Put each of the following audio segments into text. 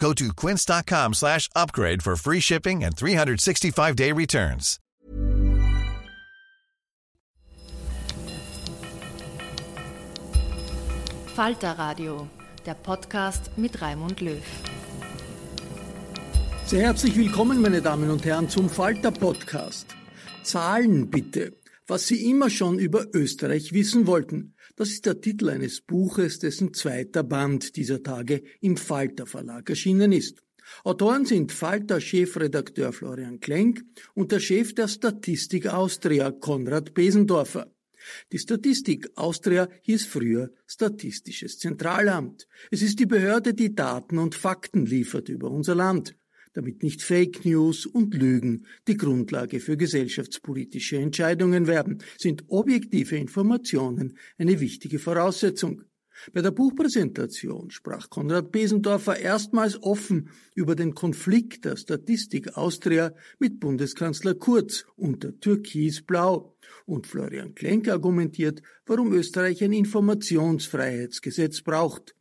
Go to quince.com slash upgrade for free shipping and 365-day returns. Falter Radio, der Podcast mit Raimund Löw. Sehr herzlich willkommen, meine Damen und Herren, zum Falter Podcast. Zahlen bitte. Was Sie immer schon über Österreich wissen wollten. Das ist der Titel eines Buches, dessen zweiter Band dieser Tage im Falter Verlag erschienen ist. Autoren sind Falter Chefredakteur Florian Klenk und der Chef der Statistik Austria Konrad Besendorfer. Die Statistik Austria hieß früher Statistisches Zentralamt. Es ist die Behörde, die Daten und Fakten liefert über unser Land damit nicht Fake News und Lügen die Grundlage für gesellschaftspolitische Entscheidungen werden, sind objektive Informationen eine wichtige Voraussetzung. Bei der Buchpräsentation sprach Konrad Besendorfer erstmals offen über den Konflikt der Statistik Austria mit Bundeskanzler Kurz unter Türkisblau. Und Florian Klenk argumentiert, warum Österreich ein Informationsfreiheitsgesetz braucht.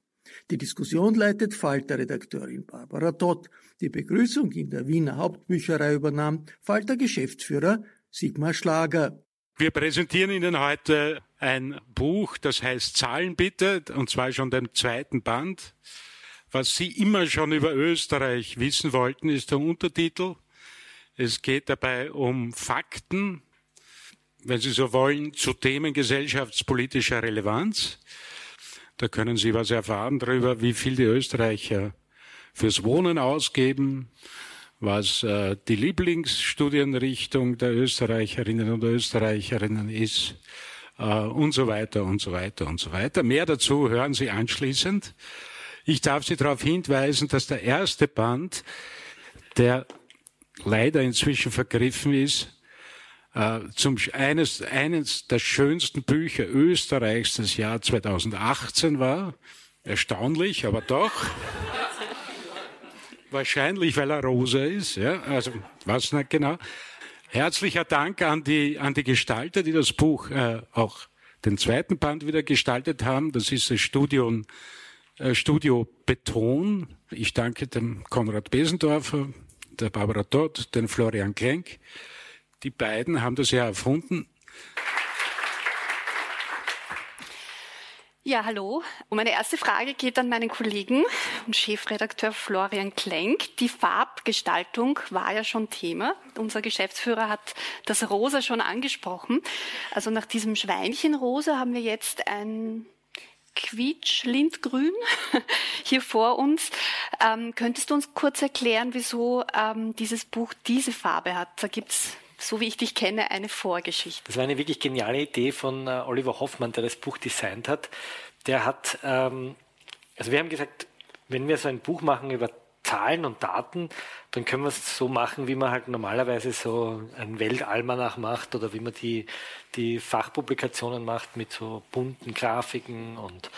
Die Diskussion leitet Falter-Redakteurin Barbara Dott. Die Begrüßung in der Wiener Hauptbücherei übernahm Falter-Geschäftsführer Sigmar Schlager. Wir präsentieren Ihnen heute ein Buch, das heißt Zahlen bitte, und zwar schon den zweiten Band. Was Sie immer schon über Österreich wissen wollten, ist der Untertitel. Es geht dabei um Fakten, wenn Sie so wollen, zu Themen gesellschaftspolitischer Relevanz. Da können Sie was erfahren darüber, wie viel die Österreicher fürs Wohnen ausgeben, was äh, die Lieblingsstudienrichtung der Österreicherinnen und Österreicherinnen ist äh, und so weiter und so weiter und so weiter. Mehr dazu hören Sie anschließend. Ich darf Sie darauf hinweisen, dass der erste Band, der leider inzwischen vergriffen ist, äh, zum eines, eines der schönsten Bücher Österreichs des Jahr 2018 war. Erstaunlich, aber doch. Wahrscheinlich, weil er rosa ist, ja, also, was nicht genau. Herzlicher Dank an die, an die Gestalter, die das Buch äh, auch den zweiten Band wieder gestaltet haben. Das ist das Studio, äh, Studio Beton. Ich danke dem Konrad Besendorfer, der Barbara Todd, den Florian Klenk. Die beiden haben das ja erfunden. Ja, hallo. Und meine erste Frage geht an meinen Kollegen und Chefredakteur Florian Klenk. Die Farbgestaltung war ja schon Thema. Unser Geschäftsführer hat das Rosa schon angesprochen. Also nach diesem Schweinchenrosa haben wir jetzt ein Quietsch-Lindgrün hier vor uns. Ähm, könntest du uns kurz erklären, wieso ähm, dieses Buch diese Farbe hat? Da gibt's so wie ich dich kenne, eine Vorgeschichte. Das war eine wirklich geniale Idee von äh, Oliver Hoffmann, der das Buch designt hat. Der hat, ähm, also wir haben gesagt, wenn wir so ein Buch machen über Zahlen und Daten, dann können wir es so machen, wie man halt normalerweise so ein Weltalmanach macht oder wie man die, die Fachpublikationen macht mit so bunten Grafiken und,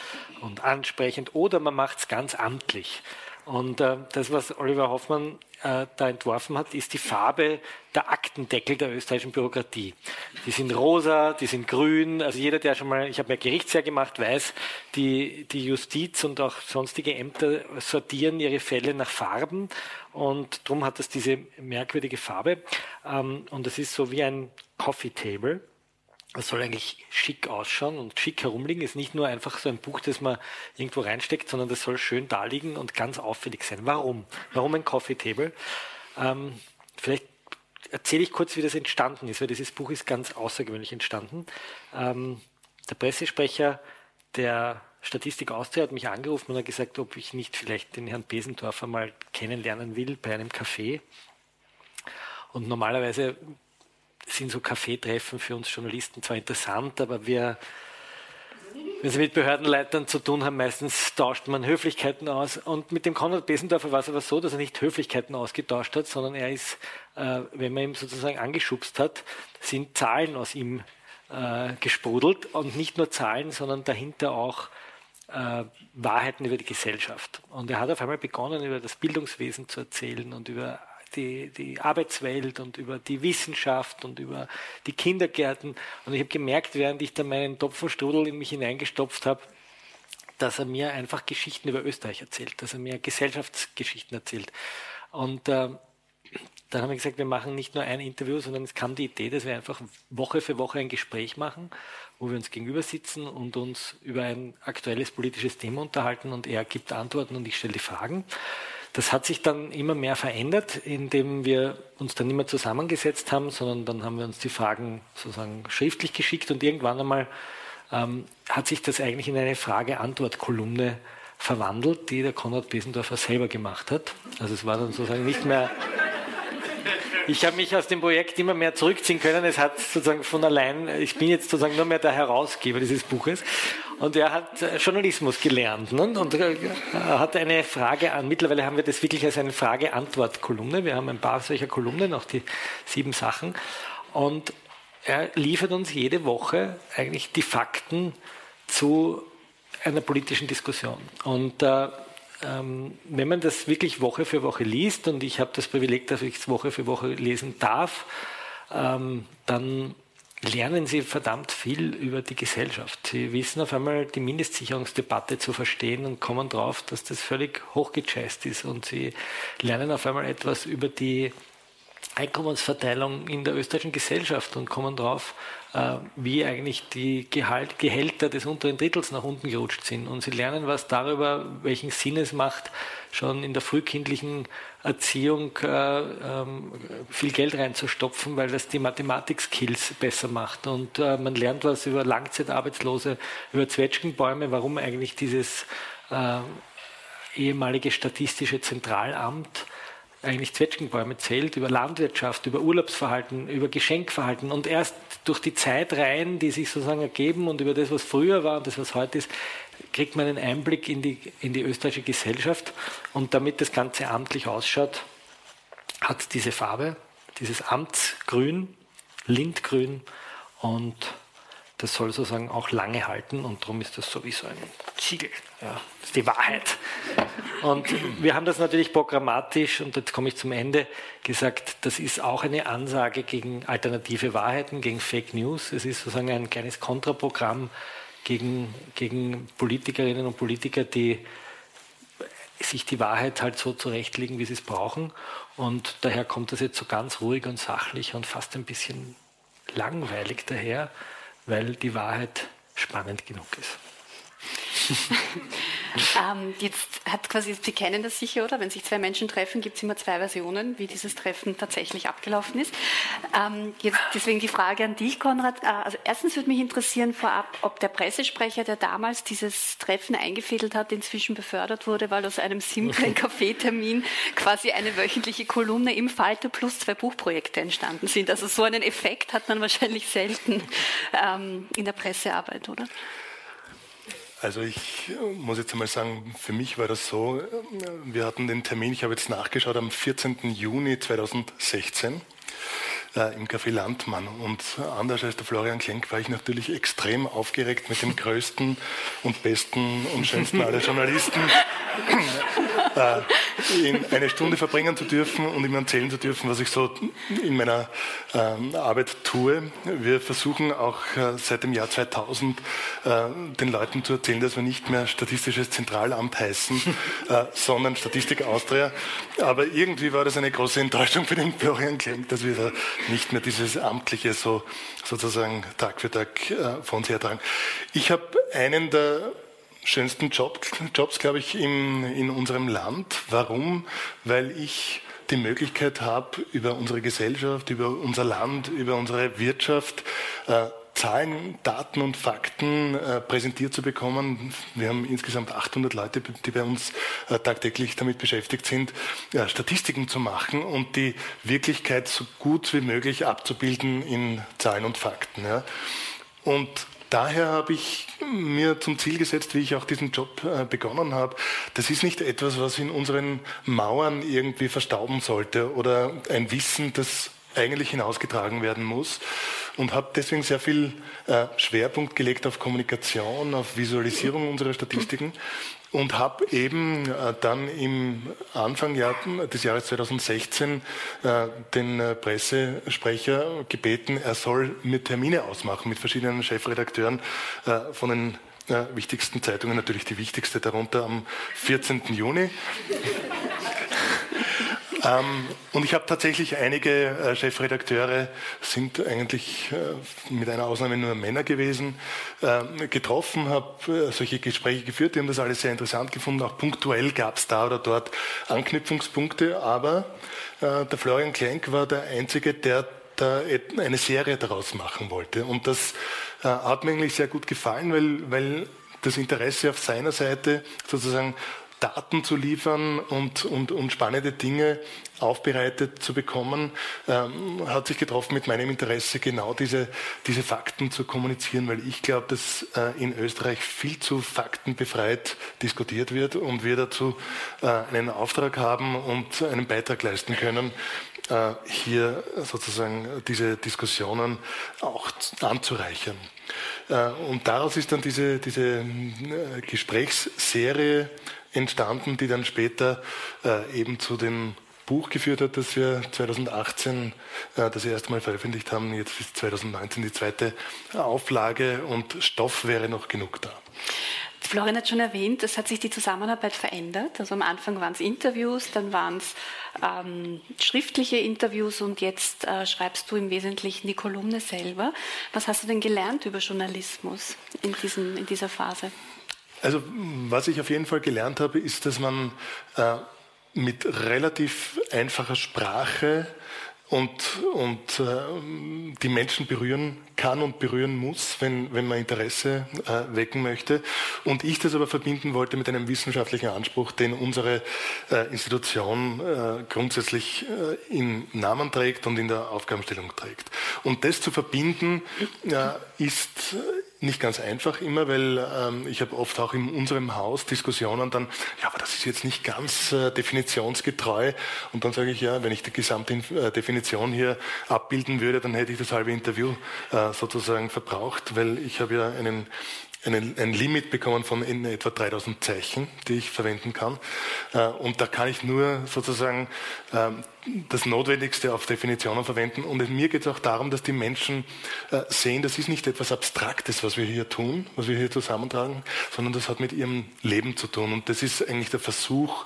und ansprechend. Oder man macht es ganz amtlich. Und äh, das, was Oliver Hoffmann äh, da entworfen hat, ist die Farbe der Aktendeckel der österreichischen Bürokratie. Die sind rosa, die sind grün. Also jeder, der schon mal, ich habe ja Gerichtsjahr gemacht, weiß, die, die Justiz und auch sonstige Ämter sortieren ihre Fälle nach Farben und darum hat das diese merkwürdige Farbe. Ähm, und es ist so wie ein Coffee Table. Es soll eigentlich schick ausschauen und schick herumliegen. Ist nicht nur einfach so ein Buch, das man irgendwo reinsteckt, sondern das soll schön da liegen und ganz auffällig sein. Warum? Warum ein Coffee Table? Ähm, vielleicht erzähle ich kurz, wie das entstanden ist, weil dieses Buch ist ganz außergewöhnlich entstanden. Ähm, der Pressesprecher der Statistik Austria hat mich angerufen und hat gesagt, ob ich nicht vielleicht den Herrn Besendorfer mal kennenlernen will bei einem Café. Und normalerweise sind so Kaffeetreffen für uns Journalisten zwar interessant, aber wir, wenn Sie mit Behördenleitern zu tun haben, meistens tauscht man Höflichkeiten aus. Und mit dem Konrad Besendorfer war es aber so, dass er nicht Höflichkeiten ausgetauscht hat, sondern er ist, äh, wenn man ihn sozusagen angeschubst hat, sind Zahlen aus ihm äh, gesprudelt und nicht nur Zahlen, sondern dahinter auch äh, Wahrheiten über die Gesellschaft. Und er hat auf einmal begonnen, über das Bildungswesen zu erzählen und über die, die Arbeitswelt und über die Wissenschaft und über die Kindergärten. Und ich habe gemerkt, während ich da meinen Topfenstrudel in mich hineingestopft habe, dass er mir einfach Geschichten über Österreich erzählt, dass er mir Gesellschaftsgeschichten erzählt. Und äh, dann haben wir gesagt, wir machen nicht nur ein Interview, sondern es kam die Idee, dass wir einfach Woche für Woche ein Gespräch machen, wo wir uns gegenüber sitzen und uns über ein aktuelles politisches Thema unterhalten und er gibt Antworten und ich stelle die Fragen. Das hat sich dann immer mehr verändert, indem wir uns dann nicht mehr zusammengesetzt haben, sondern dann haben wir uns die Fragen sozusagen schriftlich geschickt und irgendwann einmal ähm, hat sich das eigentlich in eine Frage-Antwort-Kolumne verwandelt, die der Konrad Besendorfer selber gemacht hat. Also es war dann sozusagen nicht mehr ich habe mich aus dem Projekt immer mehr zurückziehen können. Es hat sozusagen von allein, ich bin jetzt sozusagen nur mehr der Herausgeber dieses Buches. Und er hat äh, Journalismus gelernt ne? und äh, hat eine Frage an. Mittlerweile haben wir das wirklich als eine Frage-Antwort-Kolumne. Wir haben ein paar solcher Kolumnen, auch die sieben Sachen. Und er liefert uns jede Woche eigentlich die Fakten zu einer politischen Diskussion. Und äh, ähm, wenn man das wirklich Woche für Woche liest, und ich habe das Privileg, dass ich es Woche für Woche lesen darf, ähm, dann lernen sie verdammt viel über die Gesellschaft. Sie wissen auf einmal die Mindestsicherungsdebatte zu verstehen und kommen drauf, dass das völlig hochgechast ist. Und sie lernen auf einmal etwas über die Einkommensverteilung in der österreichischen Gesellschaft und kommen drauf, wie eigentlich die Gehalt, Gehälter des unteren Drittels nach unten gerutscht sind. Und sie lernen was darüber, welchen Sinn es macht, schon in der frühkindlichen Erziehung äh, ähm, viel Geld reinzustopfen, weil das die Mathematik-Skills besser macht. Und äh, man lernt was über Langzeitarbeitslose, über Zwetschgenbäume, warum eigentlich dieses äh, ehemalige statistische Zentralamt eigentlich Zwetschgenbäume zählt, über Landwirtschaft, über Urlaubsverhalten, über Geschenkverhalten und erst durch die Zeitreihen, die sich sozusagen ergeben und über das, was früher war und das, was heute ist, kriegt man einen Einblick in die, in die österreichische Gesellschaft. Und damit das Ganze amtlich ausschaut, hat diese Farbe, dieses Amtsgrün, Lindgrün und das soll sozusagen auch lange halten und darum ist das sowieso ein Ziegel. Ja, das ist die Wahrheit. Und wir haben das natürlich programmatisch, und jetzt komme ich zum Ende, gesagt, das ist auch eine Ansage gegen alternative Wahrheiten, gegen Fake News. Es ist sozusagen ein kleines Kontraprogramm gegen, gegen Politikerinnen und Politiker, die sich die Wahrheit halt so zurechtlegen, wie sie es brauchen. Und daher kommt das jetzt so ganz ruhig und sachlich und fast ein bisschen langweilig daher weil die Wahrheit spannend genug ist. ähm, jetzt hat quasi, Sie kennen das sicher, oder? Wenn sich zwei Menschen treffen, gibt es immer zwei Versionen, wie dieses Treffen tatsächlich abgelaufen ist. Ähm, jetzt deswegen die Frage an dich, Konrad. Äh, also erstens würde mich interessieren vorab, ob der Pressesprecher, der damals dieses Treffen eingefädelt hat, inzwischen befördert wurde, weil aus einem simplen Kaffeetermin quasi eine wöchentliche Kolumne im Falter plus zwei Buchprojekte entstanden sind. Also so einen Effekt hat man wahrscheinlich selten ähm, in der Pressearbeit, oder? Also ich muss jetzt einmal sagen, für mich war das so, wir hatten den Termin, ich habe jetzt nachgeschaut, am 14. Juni 2016 äh, im Café Landmann. Und anders als der Florian Klenk war ich natürlich extrem aufgeregt mit dem größten und besten und schönsten aller Journalisten äh, in eine Stunde verbringen zu dürfen und ihm erzählen zu dürfen, was ich so in meiner äh, Arbeit tue. Wir versuchen auch äh, seit dem Jahr 2000 äh, den Leuten zu erzählen, dass wir nicht mehr Statistisches Zentralamt heißen, sondern Statistik Austria. Aber irgendwie war das eine große Enttäuschung für den Florian Klenk, dass wir da nicht mehr dieses Amtliche so sozusagen Tag für Tag äh, von uns hertragen. Ich habe einen der schönsten Job, Jobs, glaube ich, in, in unserem Land. Warum? Weil ich die Möglichkeit habe, über unsere Gesellschaft, über unser Land, über unsere Wirtschaft äh, Zahlen, Daten und Fakten äh, präsentiert zu bekommen. Wir haben insgesamt 800 Leute, die bei uns äh, tagtäglich damit beschäftigt sind, äh, Statistiken zu machen und die Wirklichkeit so gut wie möglich abzubilden in Zahlen und Fakten. Ja. Und daher habe ich mir zum Ziel gesetzt, wie ich auch diesen Job äh, begonnen habe, das ist nicht etwas, was in unseren Mauern irgendwie verstauben sollte oder ein Wissen, das eigentlich hinausgetragen werden muss und habe deswegen sehr viel äh, Schwerpunkt gelegt auf Kommunikation, auf Visualisierung unserer Statistiken und habe eben äh, dann im Anfang des Jahres 2016 äh, den äh, Pressesprecher gebeten, er soll mir Termine ausmachen mit verschiedenen Chefredakteuren äh, von den äh, wichtigsten Zeitungen, natürlich die wichtigste darunter am 14. Juni. Ähm, und ich habe tatsächlich einige äh, Chefredakteure, sind eigentlich äh, mit einer Ausnahme nur Männer gewesen, äh, getroffen, habe solche Gespräche geführt, die haben das alles sehr interessant gefunden. Auch punktuell gab es da oder dort Anknüpfungspunkte, aber äh, der Florian Klenk war der Einzige, der da eine Serie daraus machen wollte. Und das äh, hat mir eigentlich sehr gut gefallen, weil, weil das Interesse auf seiner Seite sozusagen Daten zu liefern und, und, und spannende Dinge aufbereitet zu bekommen, ähm, hat sich getroffen mit meinem Interesse, genau diese, diese Fakten zu kommunizieren, weil ich glaube, dass äh, in Österreich viel zu faktenbefreit diskutiert wird und wir dazu äh, einen Auftrag haben und einen Beitrag leisten können, äh, hier sozusagen diese Diskussionen auch anzureichern. Äh, und daraus ist dann diese, diese äh, Gesprächsserie entstanden, die dann später äh, eben zu dem Buch geführt hat, das wir 2018 äh, das erste Mal veröffentlicht haben. Jetzt ist 2019 die zweite Auflage und Stoff wäre noch genug da. Florian hat schon erwähnt, es hat sich die Zusammenarbeit verändert. Also am Anfang waren es Interviews, dann waren es ähm, schriftliche Interviews und jetzt äh, schreibst du im Wesentlichen die Kolumne selber. Was hast du denn gelernt über Journalismus in, diesen, in dieser Phase? Also was ich auf jeden Fall gelernt habe, ist, dass man äh, mit relativ einfacher Sprache und, und äh, die Menschen berühren kann und berühren muss, wenn, wenn man Interesse äh, wecken möchte. Und ich das aber verbinden wollte mit einem wissenschaftlichen Anspruch, den unsere äh, Institution äh, grundsätzlich äh, im Namen trägt und in der Aufgabenstellung trägt. Und das zu verbinden äh, ist nicht ganz einfach immer, weil ähm, ich habe oft auch in unserem Haus Diskussionen dann, ja, aber das ist jetzt nicht ganz äh, definitionsgetreu. Und dann sage ich, ja, wenn ich die gesamte äh, Definition hier abbilden würde, dann hätte ich das halbe Interview äh, sozusagen verbraucht, weil ich habe ja einen einen, ein Limit bekommen von in etwa 3000 Zeichen, die ich verwenden kann. Äh, und da kann ich nur sozusagen ähm, das Notwendigste auf Definitionen verwenden. Und mir geht es auch darum, dass die Menschen äh, sehen, das ist nicht etwas Abstraktes, was wir hier tun, was wir hier zusammentragen, sondern das hat mit ihrem Leben zu tun. Und das ist eigentlich der Versuch,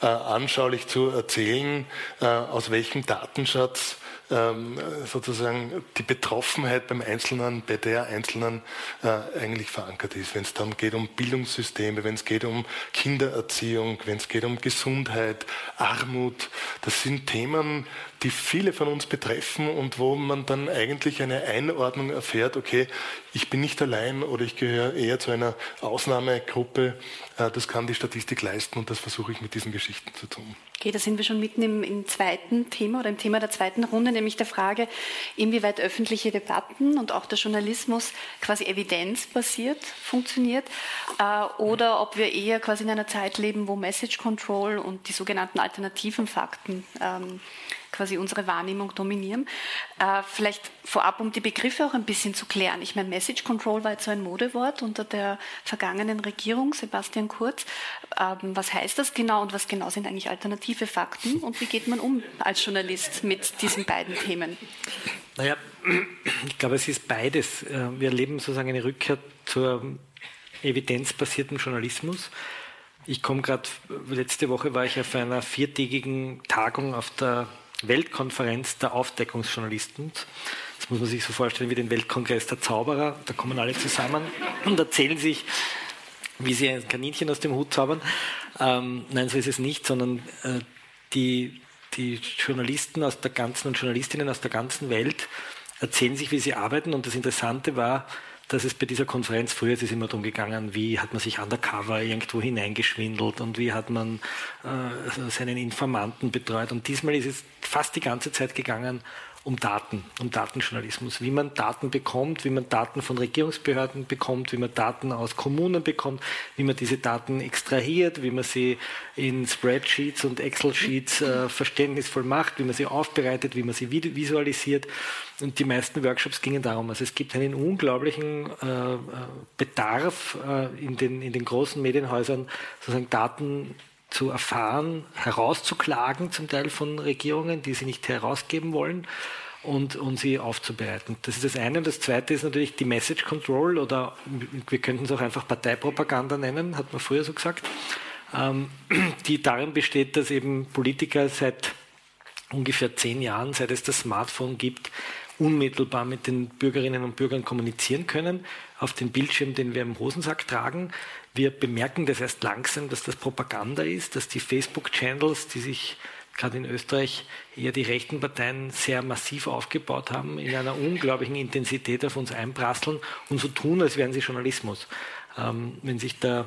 äh, anschaulich zu erzählen, aus welchem Datenschatz ähm, sozusagen die Betroffenheit beim Einzelnen, bei der Einzelnen äh, eigentlich verankert ist. Wenn es dann geht um Bildungssysteme, wenn es geht um Kindererziehung, wenn es geht um Gesundheit, Armut, das sind Themen, die viele von uns betreffen und wo man dann eigentlich eine Einordnung erfährt, okay, ich bin nicht allein oder ich gehöre eher zu einer Ausnahmegruppe. Äh, das kann die Statistik leisten und das versuche ich mit diesen Geschichten zu tun. Okay, da sind wir schon mitten im, im, zweiten Thema oder im Thema der zweiten Runde, nämlich der Frage, inwieweit öffentliche Debatten und auch der Journalismus quasi evidenzbasiert funktioniert äh, oder ob wir eher quasi in einer Zeit leben, wo Message Control und die sogenannten alternativen Fakten ähm, quasi unsere Wahrnehmung dominieren. Äh, vielleicht vorab, um die Begriffe auch ein bisschen zu klären. Ich meine, Message Control war jetzt so ein Modewort unter der vergangenen Regierung, Sebastian Kurz. Ähm, was heißt das genau und was genau sind eigentlich alternative Fakten und wie geht man um als Journalist mit diesen beiden Themen? Naja, ich glaube, es ist beides. Äh, wir erleben sozusagen eine Rückkehr zur evidenzbasierten Journalismus. Ich komme gerade, letzte Woche war ich auf einer viertägigen Tagung auf der Weltkonferenz der Aufdeckungsjournalisten. Das muss man sich so vorstellen wie den Weltkongress der Zauberer. Da kommen alle zusammen und erzählen sich, wie sie ein Kaninchen aus dem Hut zaubern. Ähm, nein, so ist es nicht, sondern äh, die, die Journalisten aus der ganzen und Journalistinnen aus der ganzen Welt erzählen sich, wie sie arbeiten. Und das Interessante war, dass es bei dieser Konferenz, früher ist es immer darum gegangen, wie hat man sich undercover irgendwo hineingeschwindelt und wie hat man äh, seinen Informanten betreut. Und diesmal ist es fast die ganze Zeit gegangen um Daten, um Datenjournalismus, wie man Daten bekommt, wie man Daten von Regierungsbehörden bekommt, wie man Daten aus Kommunen bekommt, wie man diese Daten extrahiert, wie man sie in Spreadsheets und Excel-Sheets äh, verständnisvoll macht, wie man sie aufbereitet, wie man sie visualisiert. Und die meisten Workshops gingen darum. Also es gibt einen unglaublichen äh, äh Bedarf äh, in, den, in den großen Medienhäusern, sozusagen Daten zu erfahren, herauszuklagen, zum Teil von Regierungen, die sie nicht herausgeben wollen und, und sie aufzubereiten. Das ist das eine. Und das zweite ist natürlich die Message Control oder wir könnten es auch einfach Parteipropaganda nennen, hat man früher so gesagt, ähm, die darin besteht, dass eben Politiker seit ungefähr zehn Jahren, seit es das Smartphone gibt, unmittelbar mit den Bürgerinnen und Bürgern kommunizieren können, auf den Bildschirm, den wir im Hosensack tragen. Wir bemerken das erst langsam, dass das Propaganda ist, dass die Facebook-Channels, die sich gerade in Österreich eher die rechten Parteien sehr massiv aufgebaut haben, in einer unglaublichen Intensität auf uns einprasseln und so tun, als wären sie Journalismus. Ähm, wenn sich der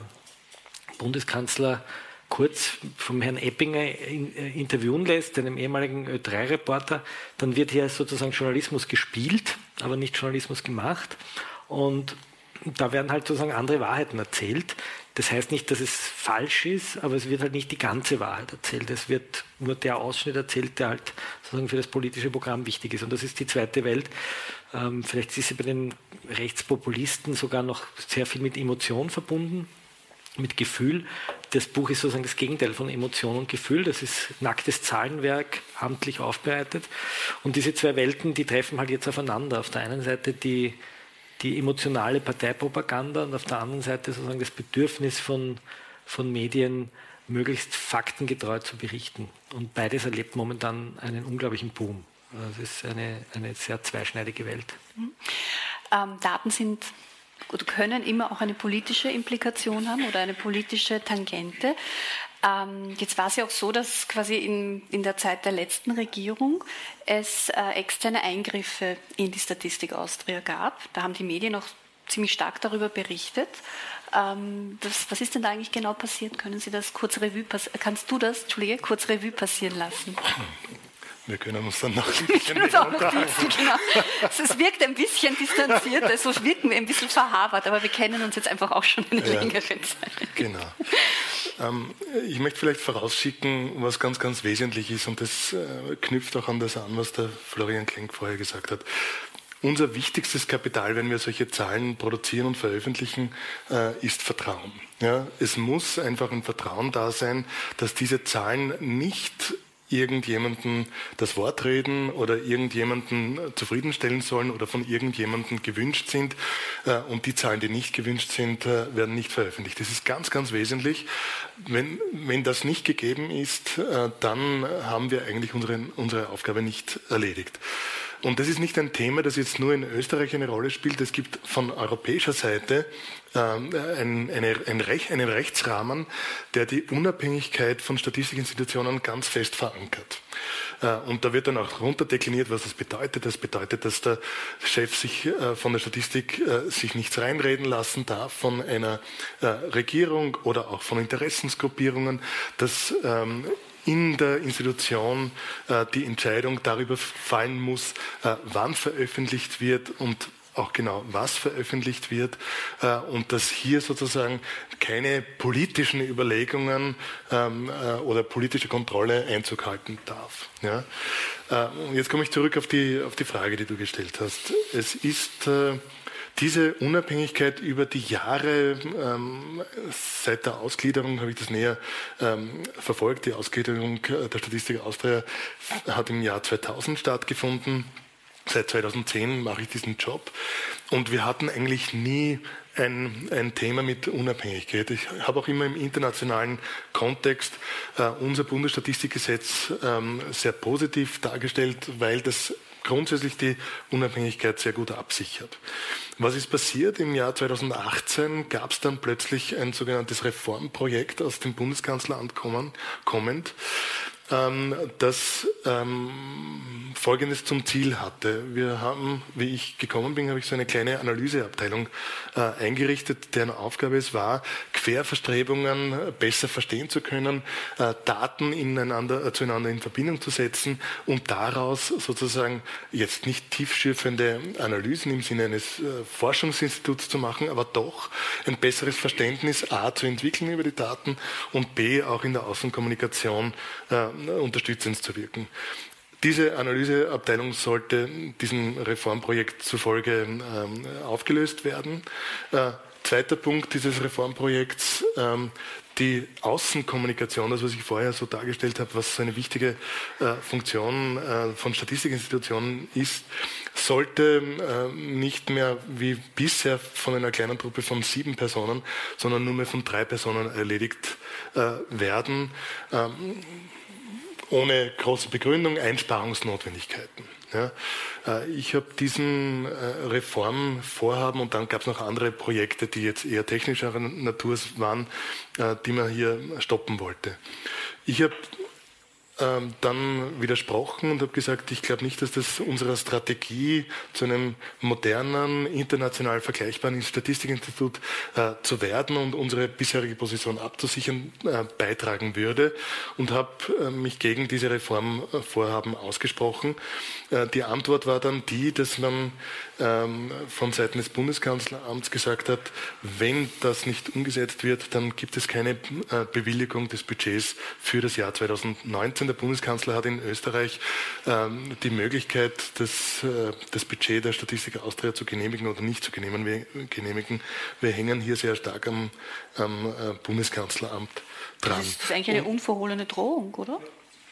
Bundeskanzler kurz vom Herrn Eppinger in, äh, interviewen lässt, einem ehemaligen Ö3-Reporter, dann wird hier sozusagen Journalismus gespielt, aber nicht Journalismus gemacht. Und da werden halt sozusagen andere Wahrheiten erzählt. Das heißt nicht, dass es falsch ist, aber es wird halt nicht die ganze Wahrheit erzählt. Es wird nur der Ausschnitt erzählt, der halt sozusagen für das politische Programm wichtig ist. Und das ist die zweite Welt. Ähm, vielleicht ist sie bei den Rechtspopulisten sogar noch sehr viel mit Emotion verbunden mit Gefühl. Das Buch ist sozusagen das Gegenteil von Emotion und Gefühl. Das ist nacktes Zahlenwerk, amtlich aufbereitet. Und diese zwei Welten, die treffen halt jetzt aufeinander. Auf der einen Seite die, die emotionale Parteipropaganda und auf der anderen Seite sozusagen das Bedürfnis von, von Medien, möglichst faktengetreu zu berichten. Und beides erlebt momentan einen unglaublichen Boom. Das ist eine, eine sehr zweischneidige Welt. Mhm. Ähm, Daten sind oder können immer auch eine politische Implikation haben oder eine politische Tangente. Ähm, jetzt war es ja auch so, dass quasi in, in der Zeit der letzten Regierung es äh, externe Eingriffe in die Statistik Austria gab. Da haben die Medien auch ziemlich stark darüber berichtet. Ähm, das, was ist denn da eigentlich genau passiert? Können Sie das kurz Revue? Kannst du das, Entschuldige, kurz Revue passieren lassen? Wir können uns dann noch ein bisschen, bisschen genau. Es wirkt ein bisschen distanziert, also wirken wir ein bisschen verhabert, aber wir kennen uns jetzt einfach auch schon eine ja, längere Zeit. Genau. Ähm, ich möchte vielleicht vorausschicken, was ganz, ganz wesentlich ist, und das äh, knüpft auch an das an, was der Florian Klenk vorher gesagt hat. Unser wichtigstes Kapital, wenn wir solche Zahlen produzieren und veröffentlichen, äh, ist Vertrauen. Ja, es muss einfach ein Vertrauen da sein, dass diese Zahlen nicht irgendjemanden das Wort reden oder irgendjemanden zufriedenstellen sollen oder von irgendjemandem gewünscht sind. Äh, und die Zahlen, die nicht gewünscht sind, äh, werden nicht veröffentlicht. Das ist ganz, ganz wesentlich. Wenn, wenn das nicht gegeben ist, äh, dann haben wir eigentlich unsere, unsere Aufgabe nicht erledigt. Und das ist nicht ein Thema, das jetzt nur in Österreich eine Rolle spielt. Es gibt von europäischer Seite ähm, ein, eine, ein Rech, einen Rechtsrahmen, der die Unabhängigkeit von Statistikinstitutionen ganz fest verankert. Äh, und da wird dann auch runterdekliniert, was das bedeutet. Das bedeutet, dass der Chef sich äh, von der Statistik äh, sich nichts reinreden lassen darf von einer Regierung oder auch von Interessensgruppierungen, dass ähm, in der Institution äh, die Entscheidung darüber fallen muss, äh, wann veröffentlicht wird und auch genau, was veröffentlicht wird äh, und dass hier sozusagen keine politischen Überlegungen ähm, äh, oder politische Kontrolle Einzug halten darf. Jetzt komme ich zurück auf die, auf die Frage, die du gestellt hast. Es ist diese Unabhängigkeit über die Jahre, ähm, seit der Ausgliederung habe ich das näher ähm, verfolgt. Die Ausgliederung der Statistik Austria hat im Jahr 2000 stattgefunden. Seit 2010 mache ich diesen Job und wir hatten eigentlich nie ein, ein Thema mit Unabhängigkeit. Ich habe auch immer im internationalen Kontext äh, unser Bundesstatistikgesetz ähm, sehr positiv dargestellt, weil das grundsätzlich die Unabhängigkeit sehr gut absichert. Was ist passiert? Im Jahr 2018 gab es dann plötzlich ein sogenanntes Reformprojekt aus dem Bundeskanzleramt kommend, ähm, das ähm, Folgendes zum Ziel hatte. Wir haben, wie ich gekommen bin, habe ich so eine kleine Analyseabteilung äh, eingerichtet, deren Aufgabe es war, Querverstrebungen besser verstehen zu können, äh, Daten ineinander, äh, zueinander in Verbindung zu setzen und daraus sozusagen jetzt nicht tiefschürfende Analysen im Sinne eines äh, Forschungsinstituts zu machen, aber doch ein besseres Verständnis A zu entwickeln über die Daten und B auch in der Außenkommunikation äh, unterstützend zu wirken. Diese Analyseabteilung sollte diesem Reformprojekt zufolge ähm, aufgelöst werden. Äh, zweiter Punkt dieses Reformprojekts, ähm, die Außenkommunikation, das was ich vorher so dargestellt habe, was so eine wichtige äh, Funktion äh, von Statistikinstitutionen ist, sollte äh, nicht mehr wie bisher von einer kleinen Truppe von sieben Personen, sondern nur mehr von drei Personen erledigt äh, werden. Ähm, ohne große Begründung Einsparungsnotwendigkeiten. Ja, äh, ich habe diesen äh, Reformvorhaben und dann gab es noch andere Projekte, die jetzt eher technischer Natur waren, äh, die man hier stoppen wollte. Ich habe ähm, dann widersprochen und habe gesagt, ich glaube nicht, dass das unserer Strategie zu einem modernen, international vergleichbaren Statistikinstitut äh, zu werden und unsere bisherige Position abzusichern äh, beitragen würde und habe äh, mich gegen diese Reformvorhaben ausgesprochen. Äh, die Antwort war dann die, dass man ähm, von Seiten des Bundeskanzleramts gesagt hat, wenn das nicht umgesetzt wird, dann gibt es keine äh, Bewilligung des Budgets für das Jahr 2019. Der Bundeskanzler hat in Österreich ähm, die Möglichkeit, das, äh, das Budget der Statistik Austria zu genehmigen oder nicht zu genehmigen. Wir hängen hier sehr stark am, am äh, Bundeskanzleramt dran. Das ist eigentlich eine unverhohlene Drohung, oder?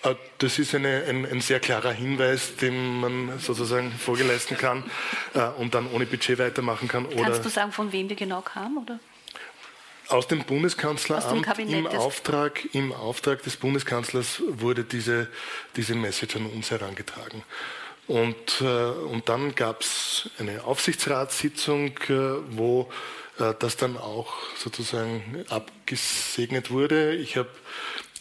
Äh, das ist eine, ein, ein, sehr klarer Hinweis, den man sozusagen vorgeleisten kann äh, und dann ohne Budget weitermachen kann. Kannst du sagen, von wem die genau kam? Oder? Aus dem Bundeskanzleramt Aus dem im, Auftrag, im Auftrag des Bundeskanzlers wurde diese, diese Message an uns herangetragen. Und, äh, und dann gab es eine Aufsichtsratssitzung, wo das dann auch sozusagen abgesegnet wurde. Ich habe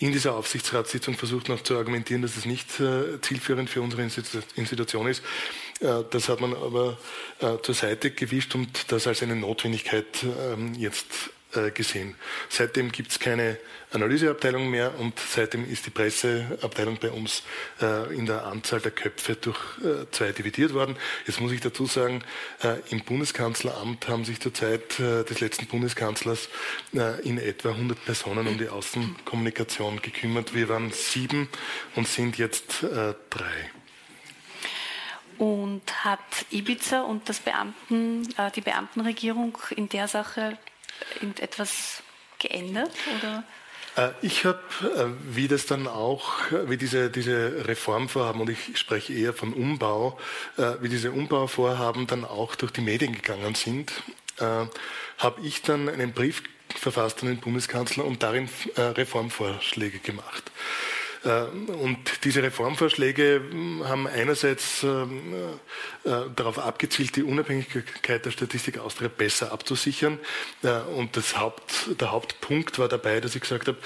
in dieser Aufsichtsratssitzung versucht noch zu argumentieren, dass es nicht äh, zielführend für unsere Institution ist. Äh, das hat man aber äh, zur Seite gewischt und das als eine Notwendigkeit ähm, jetzt äh, gesehen. Seitdem gibt es keine Analyseabteilung mehr und seitdem ist die Presseabteilung bei uns äh, in der Anzahl der Köpfe durch äh, zwei dividiert worden. Jetzt muss ich dazu sagen, äh, im Bundeskanzleramt haben sich zur Zeit äh, des letzten Bundeskanzlers in etwa 100 Personen um die Außenkommunikation gekümmert. Wir waren sieben und sind jetzt drei. Und hat Ibiza und Beamten, die Beamtenregierung in der Sache irgendetwas geändert? Oder? Äh, ich habe, äh, wie das dann auch, äh, wie diese, diese Reformvorhaben, und ich spreche eher von Umbau, wie diese Umbauvorhaben dann auch durch die Medien gegangen sind, habe ich dann einen Brief verfasst an den Bundeskanzler und darin Reformvorschläge gemacht. Äh, und diese Reformvorschläge hm, haben einerseits ähm, äh, äh, darauf abgezielt, die Unabhängigkeit der Statistik Austria besser abzusichern. Und das Haupt, der Hauptpunkt war dabei, dass ich gesagt habe,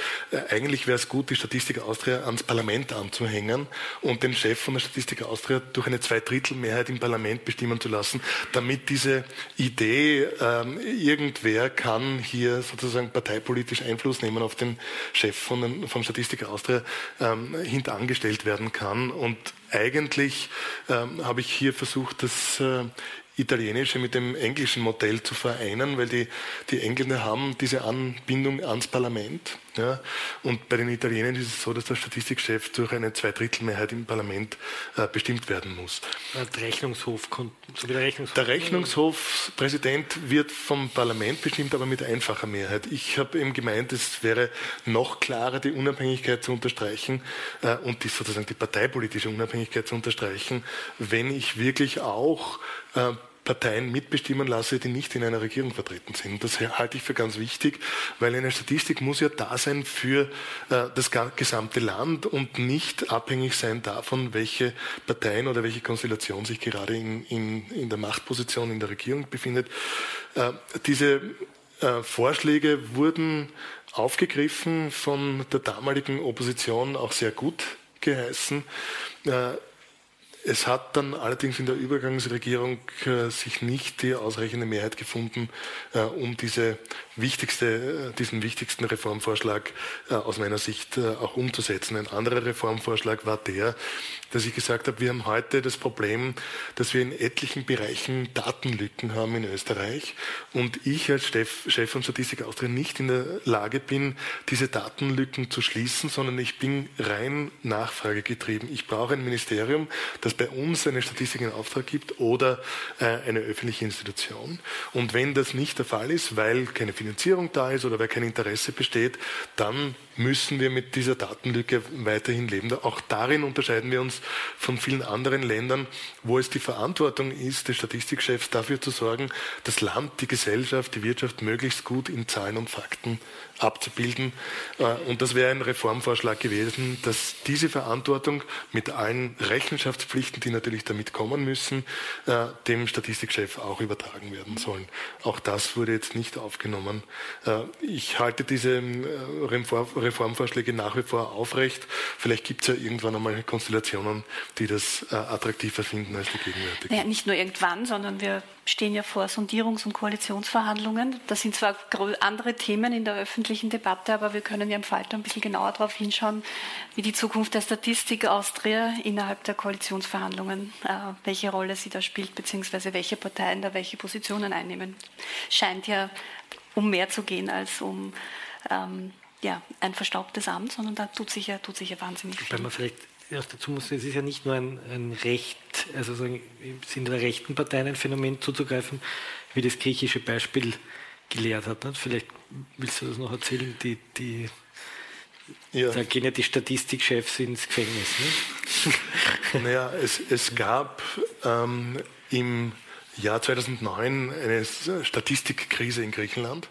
eigentlich wäre es gut, die Statistik Austria ans Parlament anzuhängen und den Chef von der Statistik Austria durch eine Zweidrittelmehrheit im Parlament bestimmen zu lassen, damit diese Idee, ähm, irgendwer kann hier sozusagen parteipolitisch Einfluss nehmen auf den Chef von, von Statistik Austria, ähm, hintangestellt werden kann. Und eigentlich ähm, habe ich hier versucht, das äh, Italienische mit dem englischen Modell zu vereinen, weil die, die Engländer haben diese Anbindung ans Parlament. Ja, und bei den Italienern ist es so, dass der Statistikchef durch eine Zweidrittelmehrheit im Parlament äh, bestimmt werden muss. Der Rechnungshof, so der Rechnungshof. Der Rechnungshofpräsident wird vom Parlament bestimmt, aber mit einfacher Mehrheit. Ich habe eben gemeint, es wäre noch klarer, die Unabhängigkeit zu unterstreichen äh, und die, sozusagen die parteipolitische Unabhängigkeit zu unterstreichen, wenn ich wirklich auch äh, Parteien mitbestimmen lasse, die nicht in einer Regierung vertreten sind. Das halte ich für ganz wichtig, weil eine Statistik muss ja da sein für äh, das gesamte Land und nicht abhängig sein davon, welche Parteien oder welche Konstellation sich gerade in, in, in der Machtposition in der Regierung befindet. Äh, diese äh, Vorschläge wurden aufgegriffen von der damaligen Opposition auch sehr gut geheißen. Es hat dann allerdings in der Übergangsregierung äh, sich nicht die ausreichende Mehrheit gefunden, äh, um diese wichtigste, äh, diesen wichtigsten Reformvorschlag äh, aus meiner Sicht äh, auch umzusetzen. Ein anderer Reformvorschlag war der, dass ich gesagt habe, wir haben heute das Problem, dass wir in etlichen Bereichen Datenlücken haben in Österreich und ich als Chef von Statistik Austria nicht in der Lage bin, diese Datenlücken zu schließen, sondern ich bin rein nachfragegetrieben. Ich brauche ein Ministerium, das bei uns eine Statistik in Auftrag gibt oder eine öffentliche Institution. Und wenn das nicht der Fall ist, weil keine Finanzierung da ist oder weil kein Interesse besteht, dann müssen wir mit dieser Datenlücke weiterhin leben. Auch darin unterscheiden wir uns von vielen anderen Ländern, wo es die Verantwortung ist, des Statistikchefs dafür zu sorgen, das Land, die Gesellschaft, die Wirtschaft möglichst gut in Zahlen und Fakten abzubilden. Äh, und das wäre ein Reformvorschlag gewesen, dass diese Verantwortung mit allen Rechenschaftspflichten, die natürlich damit kommen müssen, äh, dem Statistikchef auch übertragen werden sollen. Auch das wurde jetzt nicht aufgenommen. Äh, ich halte diese Reformvorschläge nach wie vor aufrecht. Vielleicht gibt es ja irgendwann einmal Konstellationen, die das attraktiver finden als die gegenwärtigen. Naja, nicht nur irgendwann, sondern wir stehen ja vor Sondierungs- und Koalitionsverhandlungen. Das sind zwar andere Themen in der öffentlichen Debatte, aber wir können ja im Falter ein bisschen genauer darauf hinschauen, wie die Zukunft der Statistik Austria innerhalb der Koalitionsverhandlungen, äh, welche Rolle sie da spielt, beziehungsweise welche Parteien da welche Positionen einnehmen. Scheint ja um mehr zu gehen als um ähm, ja, ein verstaubtes Amt, sondern da tut sich ja, tut sich ja wahnsinnig viel. Wenn man vielleicht erst dazu muss, es ist ja nicht nur ein, ein Recht, also so im Sinne der rechten Parteien ein Phänomen zuzugreifen, wie das griechische Beispiel gelehrt hat. Ne? Vielleicht willst du das noch erzählen, die, die ja. Da gehen ja die Statistikchefs ins Gefängnis. Ne? naja, es, es gab ähm, im Jahr 2009 eine Statistikkrise in Griechenland,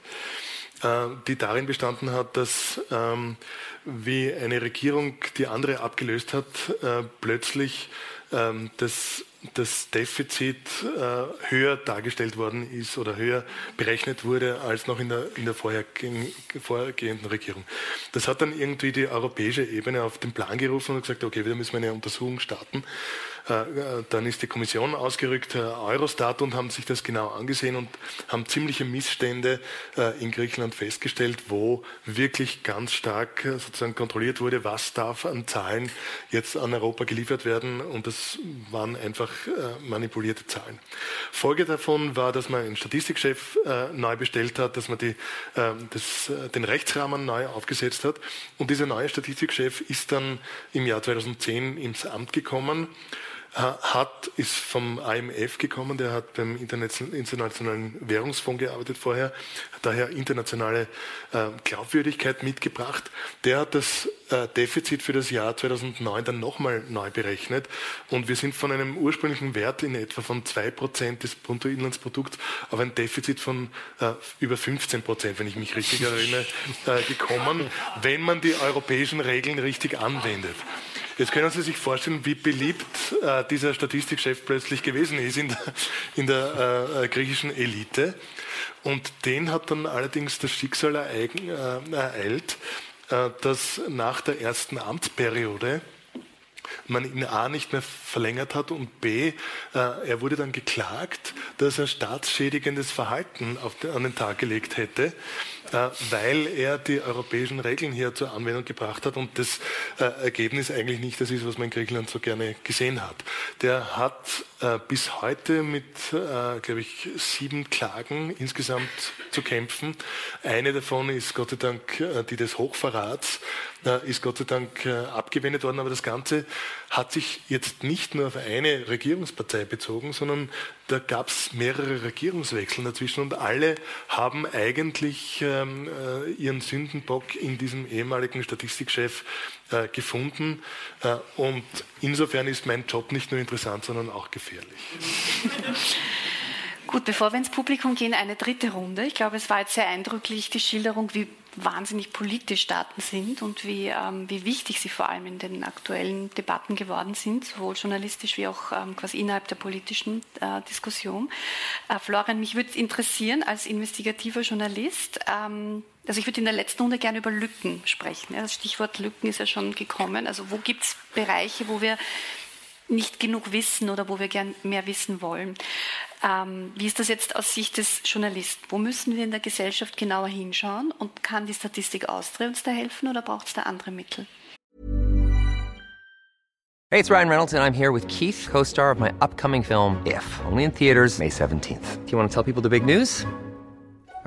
äh, die darin bestanden hat, dass ähm, wie eine Regierung, die andere abgelöst hat, äh, plötzlich ähm, das, das Defizit äh, höher dargestellt worden ist oder höher berechnet wurde als noch in der, in der vorhergehenden Regierung. Das hat dann irgendwie die europäische Ebene auf den Plan gerufen und gesagt, okay, wir müssen eine Untersuchung starten. Äh, äh, dann ist die Kommission ausgerückt, äh, Eurostat, und haben sich das genau angesehen und haben ziemliche Missstände in Griechenland festgestellt, wo wirklich ganz stark sozusagen kontrolliert wurde, was darf an Zahlen jetzt an Europa geliefert werden. Und das waren einfach manipulierte Zahlen. Folge davon war, dass man einen Statistikchef neu bestellt hat, dass man die, das, den Rechtsrahmen neu aufgesetzt hat. Und dieser neue Statistikchef ist dann im Jahr 2010 ins Amt gekommen hat, ist vom IMF gekommen, der hat beim Internationalen Währungsfonds gearbeitet vorher, hat daher internationale äh, Glaubwürdigkeit mitgebracht. Der hat das äh, Defizit für das Jahr 2009 dann nochmal neu berechnet und wir sind von einem ursprünglichen Wert in etwa von 2% des Bruttoinlandsprodukts auf ein Defizit von äh, über 15%, wenn ich mich richtig erinnere, äh, gekommen, wenn man die europäischen Regeln richtig anwendet. Jetzt können Sie sich vorstellen, wie beliebt äh, dieser Statistikchef plötzlich gewesen ist in der, in der äh, äh griechischen Elite. Und den hat dann allerdings das Schicksal ereigen, äh, ereilt, äh, dass nach der ersten Amtsperiode man ihn A nicht mehr verlängert hat und B, äh, er wurde dann geklagt, dass er staatsschädigendes Verhalten auf, an den Tag gelegt hätte weil er die europäischen Regeln hier zur Anwendung gebracht hat und das äh, Ergebnis eigentlich nicht das ist, was man in Griechenland so gerne gesehen hat. Der hat äh, bis heute mit, glaube ich, sieben Klagen insgesamt zu kämpfen. Eine davon ist Gott sei Dank die des Hochverrats, ist Gott sei Dank abgewendet worden, aber das Ganze hat sich jetzt nicht nur auf eine Regierungspartei bezogen, sondern da gab es mehrere Regierungswechsel dazwischen und alle haben eigentlich ähm, äh, ihren Sündenbock in diesem ehemaligen Statistikchef äh, gefunden. Äh, und insofern ist mein Job nicht nur interessant, sondern auch gefährlich. Gut, bevor wir ins Publikum gehen, eine dritte Runde. Ich glaube, es war jetzt sehr eindrücklich die Schilderung, wie wahnsinnig politisch Staaten sind und wie, ähm, wie wichtig sie vor allem in den aktuellen Debatten geworden sind, sowohl journalistisch wie auch ähm, quasi innerhalb der politischen äh, Diskussion. Äh, Florian, mich würde interessieren als investigativer Journalist, ähm, also ich würde in der letzten Runde gerne über Lücken sprechen. Das Stichwort Lücken ist ja schon gekommen. Also wo gibt es Bereiche, wo wir nicht genug wissen oder wo wir gern mehr wissen wollen. Ähm, wie ist das jetzt aus Sicht des Journalisten? Wo müssen wir in der Gesellschaft genauer hinschauen und kann die Statistik Austria uns da helfen oder braucht es da andere Mittel? Hey, it's Ryan Reynolds and I'm here with Keith, co-star of my upcoming film If, only in theaters May 17th. Do you want to tell people the big news?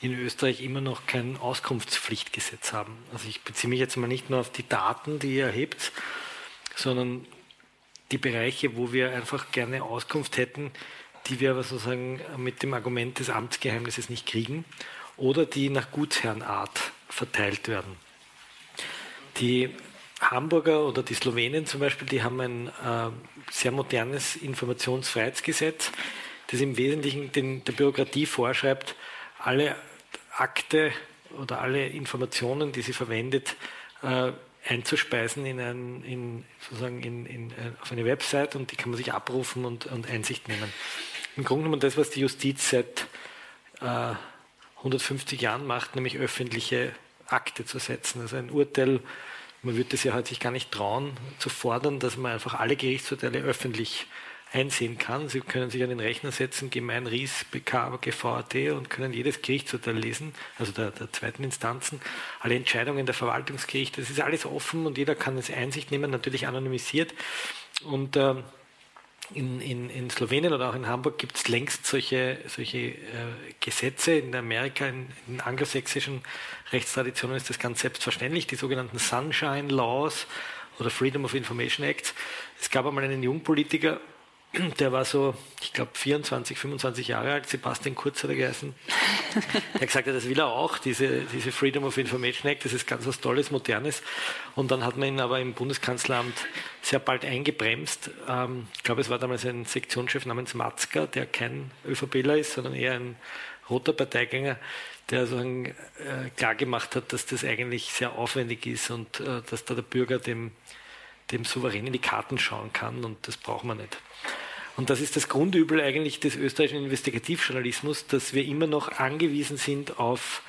in Österreich immer noch kein Auskunftspflichtgesetz haben. Also ich beziehe mich jetzt mal nicht nur auf die Daten, die ihr erhebt, sondern die Bereiche, wo wir einfach gerne Auskunft hätten, die wir aber sozusagen mit dem Argument des Amtsgeheimnisses nicht kriegen oder die nach Gutsherrenart verteilt werden. Die Hamburger oder die Slowenen zum Beispiel, die haben ein äh, sehr modernes Informationsfreiheitsgesetz, das im Wesentlichen den, der Bürokratie vorschreibt, alle Akte oder alle Informationen, die sie verwendet, äh, einzuspeisen in ein, in, sozusagen in, in, äh, auf eine Website und die kann man sich abrufen und, und Einsicht nehmen. Im Grunde genommen das, was die Justiz seit äh, 150 Jahren macht, nämlich öffentliche Akte zu setzen. Also ein Urteil, man würde es ja heute sich gar nicht trauen, zu fordern, dass man einfach alle Gerichtsurteile öffentlich einsehen kann. Sie können sich an den Rechner setzen, Gemein Ries, BK, GVAT und können jedes Gerichtsurteil lesen, also der, der, zweiten Instanzen, alle Entscheidungen der Verwaltungsgerichte. Das ist alles offen und jeder kann es Einsicht nehmen, natürlich anonymisiert. Und äh, in, in, in Slowenien oder auch in Hamburg gibt es längst solche, solche äh, Gesetze. In Amerika, in, in anglosächsischen Rechtstraditionen ist das ganz selbstverständlich, die sogenannten Sunshine Laws oder Freedom of Information Acts. Es gab einmal einen Jungpolitiker, der war so, ich glaube, 24, 25 Jahre alt, Sebastian Kurz hat er geheißen. Er hat gesagt, das will er auch, diese, diese Freedom of Information Act, das ist ganz was Tolles, Modernes. Und dann hat man ihn aber im Bundeskanzleramt sehr bald eingebremst. Ähm, ich glaube, es war damals ein Sektionschef namens Matzka, der kein ÖVPler ist, sondern eher ein roter Parteigänger, der sozusagen äh, klargemacht hat, dass das eigentlich sehr aufwendig ist und äh, dass da der Bürger dem, dem Souverän in die Karten schauen kann und das braucht man nicht. Und das ist das Grundübel eigentlich des österreichischen Investigativjournalismus, dass wir immer noch angewiesen sind auf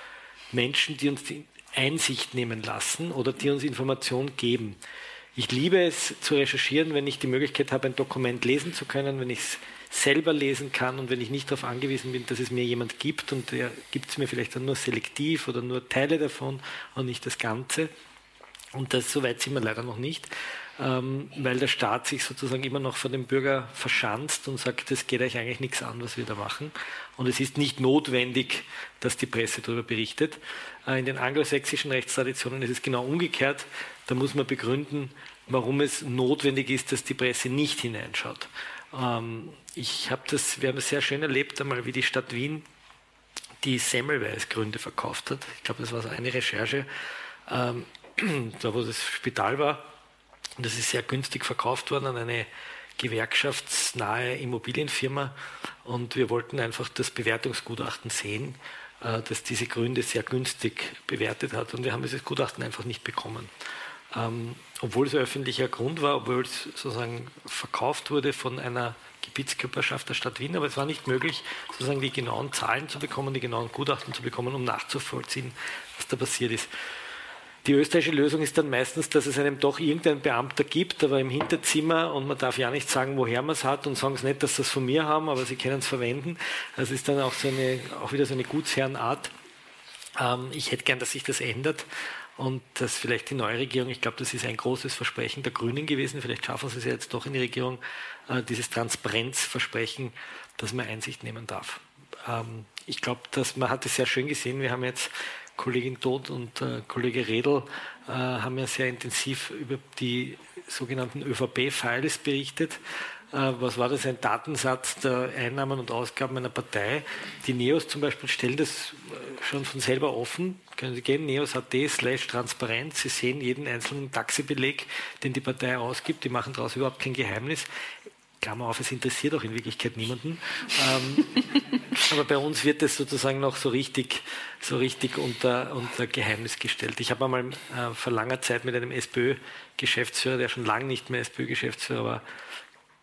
Menschen, die uns die Einsicht nehmen lassen oder die uns Informationen geben. Ich liebe es zu recherchieren, wenn ich die Möglichkeit habe, ein Dokument lesen zu können, wenn ich es selber lesen kann und wenn ich nicht darauf angewiesen bin, dass es mir jemand gibt und der gibt es mir vielleicht dann nur selektiv oder nur Teile davon und nicht das Ganze. Und das so weit sind wir leider noch nicht ähm, weil der Staat sich sozusagen immer noch vor dem Bürger verschanzt und sagt, das geht euch eigentlich nichts an, was wir da machen. Und es ist nicht notwendig, dass die Presse darüber berichtet. Äh, in den anglosächsischen Rechtstraditionen ist es genau umgekehrt. Da muss man begründen, warum es notwendig ist, dass die Presse nicht hineinschaut. Ähm, ich habe das, wir haben es sehr schön erlebt, einmal wie die Stadt Wien die Semmelweis-Gründe verkauft hat. Ich glaube, das war so eine Recherche, ähm, da wo das Spital war und das ist sehr günstig verkauft worden an eine gewerkschaftsnahe Immobilienfirma. Und wir wollten einfach das Bewertungsgutachten sehen. äh, dass diese Gründe sehr günstig bewertet hat und wir haben dieses Gutachten einfach nicht bekommen. Ähm, obwohl es ein öffentlicher Grund war, obwohl es sozusagen verkauft wurde von einer Gebietskörperschaft der Stadt Wien, aber es war nicht möglich, sozusagen die genauen Zahlen zu bekommen, die genauen Gutachten zu bekommen, um nachzuvollziehen, was da passiert ist. Die österreichische Lösung ist dann meistens, dass es einem doch irgendein Beamter gibt, aber im Hinterzimmer und man darf ja nicht sagen, woher man es hat und sagen es nicht, dass sie es von mir haben, aber sie können es verwenden. Also ist dann auch, so eine, auch wieder so eine Gutsherrenart. Ähm, ich hätte gern, dass sich das ändert und dass vielleicht die neue Regierung, ich glaube, das ist ein großes Versprechen der Grünen gewesen, vielleicht schaffen sie es ja jetzt doch in die Regierung, äh, dieses Transparenzversprechen, dass man Einsicht nehmen darf. Ähm, ich glaube, dass man hat es sehr schön gesehen. Wir haben jetzt Kollegin Todt und äh, Kollege Redl äh, haben ja sehr intensiv über die sogenannten ÖVP-Files berichtet. Äh, was war das? Ein Datensatz der Einnahmen und Ausgaben einer Partei. Die Neos zum Beispiel stellen das äh, schon von selber offen. Können Sie gehen, neos.at slash Transparenz. Sie sehen jeden einzelnen Taxibeleg, den die Partei ausgibt. Die machen daraus überhaupt kein Geheimnis. Klammer auf, es interessiert auch in Wirklichkeit niemanden. ähm, aber bei uns wird es sozusagen noch so richtig, so richtig unter, unter Geheimnis gestellt. Ich habe einmal äh, vor langer Zeit mit einem SPÖ-Geschäftsführer, der schon lange nicht mehr SPÖ-Geschäftsführer war,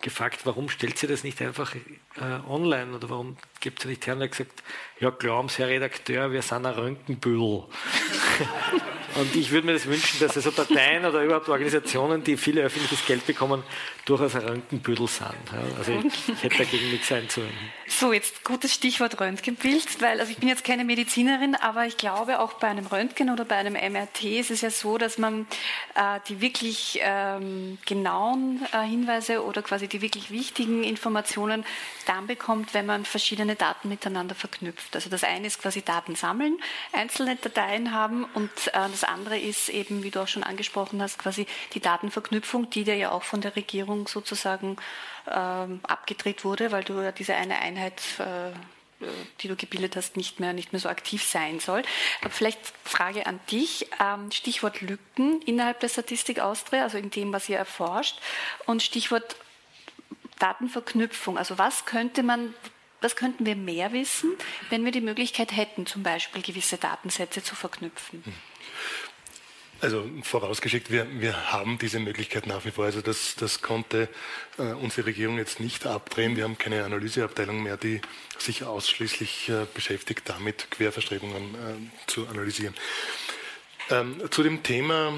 gefragt, warum stellt sie das nicht einfach äh, online oder warum gibt sie nicht her? Und er hat gesagt, ja, glauben Sie, Herr Redakteur, wir sind ein Röntgenbüdel. Und ich würde mir das wünschen, dass also Parteien oder überhaupt Organisationen, die viel öffentliches Geld bekommen, durchaus ein Röntgenbüdel sind. Also ich hätte dagegen nichts einzuwenden. So, jetzt gutes Stichwort Röntgenbild, weil also ich bin jetzt keine Medizinerin, aber ich glaube auch bei einem Röntgen oder bei einem MRT ist es ja so, dass man äh, die wirklich ähm, genauen äh, Hinweise oder quasi die wirklich wichtigen Informationen dann bekommt, wenn man verschiedene Daten miteinander verknüpft. Also das eine ist quasi Daten sammeln, einzelne Dateien haben und äh, das andere ist eben, wie du auch schon angesprochen hast, quasi die Datenverknüpfung, die dir ja auch von der Regierung sozusagen ähm, abgedreht wurde, weil du ja diese eine Einheit äh, die du gebildet hast, nicht mehr, nicht mehr so aktiv sein soll. Aber vielleicht Frage an dich, ähm, Stichwort Lücken innerhalb der Statistik Austria, also in dem, was ihr erforscht, und Stichwort Datenverknüpfung. Also was könnte man, was könnten wir mehr wissen, wenn wir die Möglichkeit hätten, zum Beispiel gewisse Datensätze zu verknüpfen? Hm. Also vorausgeschickt, wir, wir haben diese Möglichkeit nach wie vor. Also das, das konnte äh, unsere Regierung jetzt nicht abdrehen. Wir haben keine Analyseabteilung mehr, die sich ausschließlich äh, beschäftigt, damit Querverstrebungen äh, zu analysieren. Ähm, zu dem Thema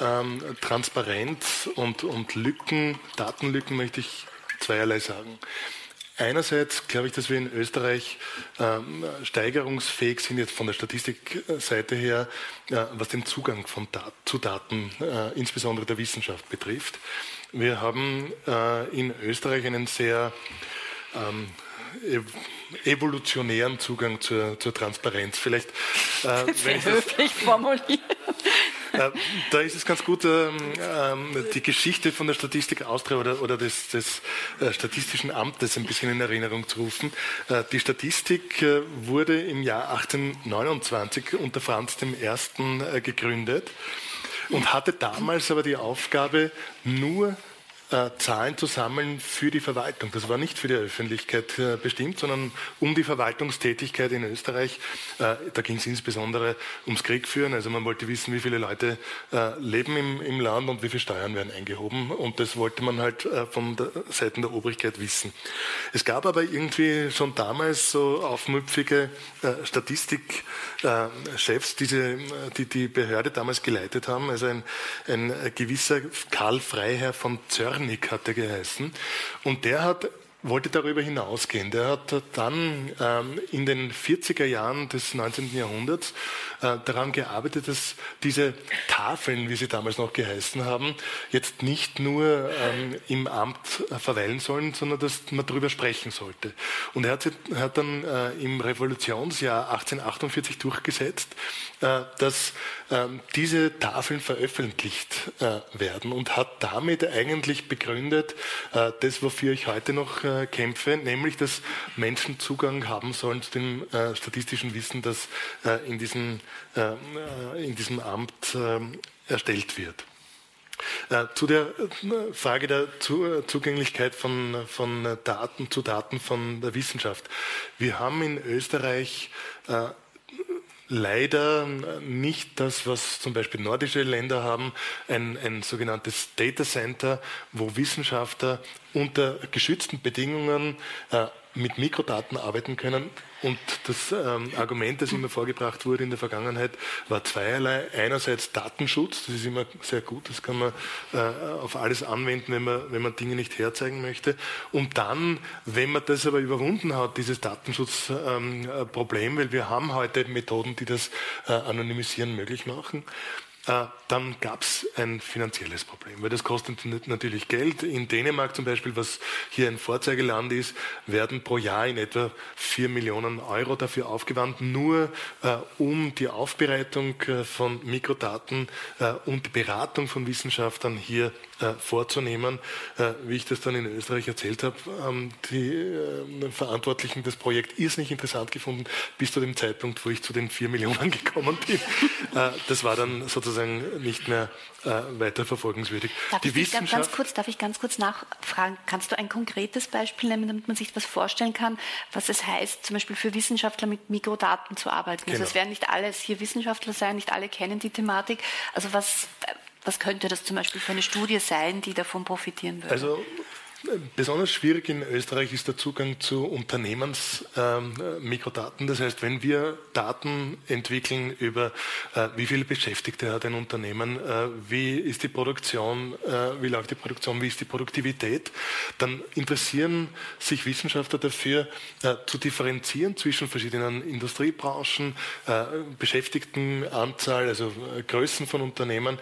ähm, Transparenz und, und Lücken, Datenlücken möchte ich zweierlei sagen. Einerseits glaube ich, dass wir in Österreich ähm, steigerungsfähig sind, jetzt von der Statistikseite her, äh, was den Zugang von Dat zu Daten, äh, insbesondere der Wissenschaft betrifft. Wir haben äh, in Österreich einen sehr ähm, evolutionären Zugang zur, zur Transparenz. Vielleicht, äh, wenn ich höflich formuliert. Äh, da ist es ganz gut, ähm, ähm, die Geschichte von der Statistik Austria oder, oder des, des äh, Statistischen Amtes ein bisschen in Erinnerung zu rufen. Äh, die Statistik wurde im Jahr 1829 unter Franz I. gegründet und hatte damals aber die Aufgabe, nur äh, Zahlen zu sammeln für die Verwaltung. Das war nicht für die Öffentlichkeit äh, bestimmt, sondern um die Verwaltungstätigkeit in Österreich. Äh, da ging es insbesondere ums Kriegführen. Also man wollte wissen, wie viele Leute leben im, Land und wie viele Steuern werden eingehoben. Und das wollte man halt von der Seite der Obrigkeit wissen. Es gab aber irgendwie schon damals so aufmüpfige Statistikchefs, die die Behörde damals geleitet haben. Also ein, ein gewisser Karl Freiherr von Zörr Wernick hat er geheißen. Und der hat wollte darüber hinausgehen. Der hat dann ähm, in den 40er Jahren des 19. Jahrhunderts äh, daran gearbeitet, dass diese Tafeln, wie sie damals noch geheißen haben, jetzt nicht nur ähm, im Amt äh, verweilen sollen, sondern dass man darüber sprechen sollte. Und er hat, hat dann äh, im Revolutionsjahr 1848 durchgesetzt, äh, dass diese Tafeln veröffentlicht äh, werden und hat damit eigentlich begründet, äh, das, wofür ich heute noch kämpfe, nämlich dass Menschen Zugang haben sollen zu dem statistischen Wissen, das in diesem äh, in diesem Amt äh, erstellt wird. Äh, zu der Frage der Zugänglichkeit von, von Daten zu Daten von der Wissenschaft. Wir haben in Österreich leider nicht das, was zum Beispiel nordische Länder haben, ein, ein sogenanntes Data Center, wo Wissenschaftler unter geschützten Bedingungen äh, mit Mikrodaten arbeiten können. Und das ähm, Argument, das immer vorgebracht wurde in der Vergangenheit, war zweierlei. Einerseits Datenschutz, das ist immer sehr gut, das kann man äh, auf alles anwenden, wenn man, wenn man Dinge nicht herzeigen möchte. Und dann, wenn man das aber überwunden hat, dieses Datenschutzproblem, ähm, weil wir haben heute Methoden, die das äh, Anonymisieren möglich machen, äh, dann gab es ein finanzielles Problem, weil das kostet natürlich Geld. In Dänemark zum Beispiel, was hier ein Vorzeigeland ist, werden pro Jahr in etwa 4 Millionen Euro dafür aufgewandt, nur äh, um die Aufbereitung äh, von Mikrodaten äh, und die Beratung von Wissenschaftlern hier äh, vorzunehmen. Äh, wie ich das dann in Österreich erzählt habe, haben die Verantwortlichen das Projekt irrsinnig interessant gefunden, bis zu dem Zeitpunkt, wo ich zu den 4 Millionen gekommen bin. das war dann sozusagen sozusagen nicht mehr äh, weiter verfolgungswürdig. Darf die ich ganz kurz, darf ich ganz kurz nachfragen? Kannst du ein konkretes Beispiel nennen, damit man sich das vorstellen kann, was es heißt, zum Beispiel für Wissenschaftler mit Mikrodaten zu arbeiten? Also genau. Also es werden nicht alles hier Wissenschaftler sein, nicht alle kennen die Thematik. Also was, was könnte das zum Beispiel für eine Studie sein, die davon profitieren würde? Also Besonders schwierig in Österreich ist der Zugang zu Unternehmensmikrodaten. Ähm, das heißt, wenn wir Daten entwickeln über äh, wie viele Beschäftigte hat ein Unternehmen, äh, wie ist die Produktion, äh, wie läuft die Produktion, wie ist die Produktivität, dann interessieren sich Wissenschaftler dafür, äh, zu differenzieren zwischen verschiedenen Industriebranchen, äh, Beschäftigtenanzahl, also äh, Größen von Unternehmen,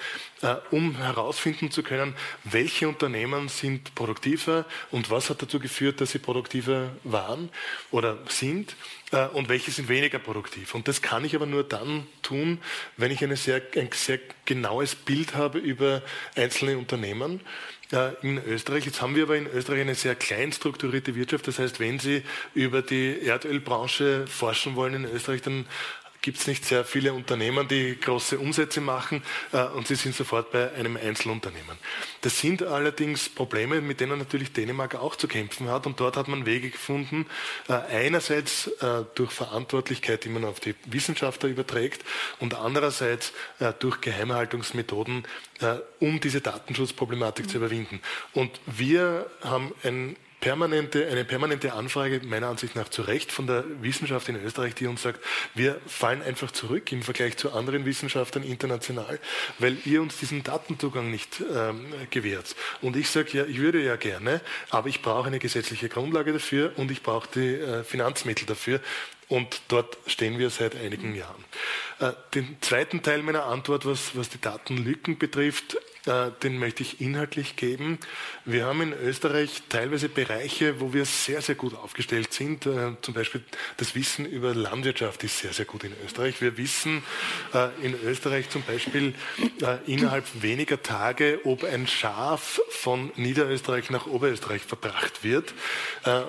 um herausfinden zu können, welche Unternehmen sind produktiver, produktiver und was hat dazu geführt, dass sie produktiver waren oder sind äh, und welche sind weniger produktiv. Und das kann ich aber nur dann tun, wenn ich sehr, ein sehr genaues Bild habe über einzelne Unternehmen äh, in Österreich. Jetzt haben wir aber in Österreich eine sehr klein strukturierte Wirtschaft. Das heißt, wenn Sie über die Erdölbranche forschen wollen in Österreich, dann gibt es nicht sehr viele Unternehmen, die große Umsätze machen äh, und sie sind sofort bei einem Einzelunternehmen. Das sind allerdings Probleme, mit denen natürlich Dänemark auch zu kämpfen hat und dort hat man Wege gefunden, äh, einerseits äh, durch Verantwortlichkeit, die man auf die Wissenschaftler überträgt und andererseits durch Geheimhaltungsmethoden, um diese Datenschutzproblematik zu überwinden. Und wir haben ein permanente, eine permanente Anfrage, meiner Ansicht nach zu Recht, von der Wissenschaft in Österreich, die uns sagt, wir fallen einfach zurück im Vergleich zu anderen Wissenschaftlern international, weil ihr uns diesen Datenzugang nicht ähm, gewährt. Und ich sage, ja, ich würde ja gerne, aber ich brauche eine gesetzliche Grundlage dafür und ich brauche die äh, Finanzmittel dafür. Und dort stehen wir seit einigen Jahren. Äh, den zweiten Teil meiner Antwort, was, was die Datenlücken betrifft, den möchte ich inhaltlich geben. Wir haben in Österreich teilweise Bereiche, wo wir sehr, sehr gut aufgestellt sind. Äh, zum Beispiel das Wissen über Landwirtschaft ist sehr, sehr gut in Österreich. Wir wissen äh, in Österreich zum Beispiel innerhalb weniger Tage, ob ein Schaf von Niederösterreich nach Oberösterreich verbracht wird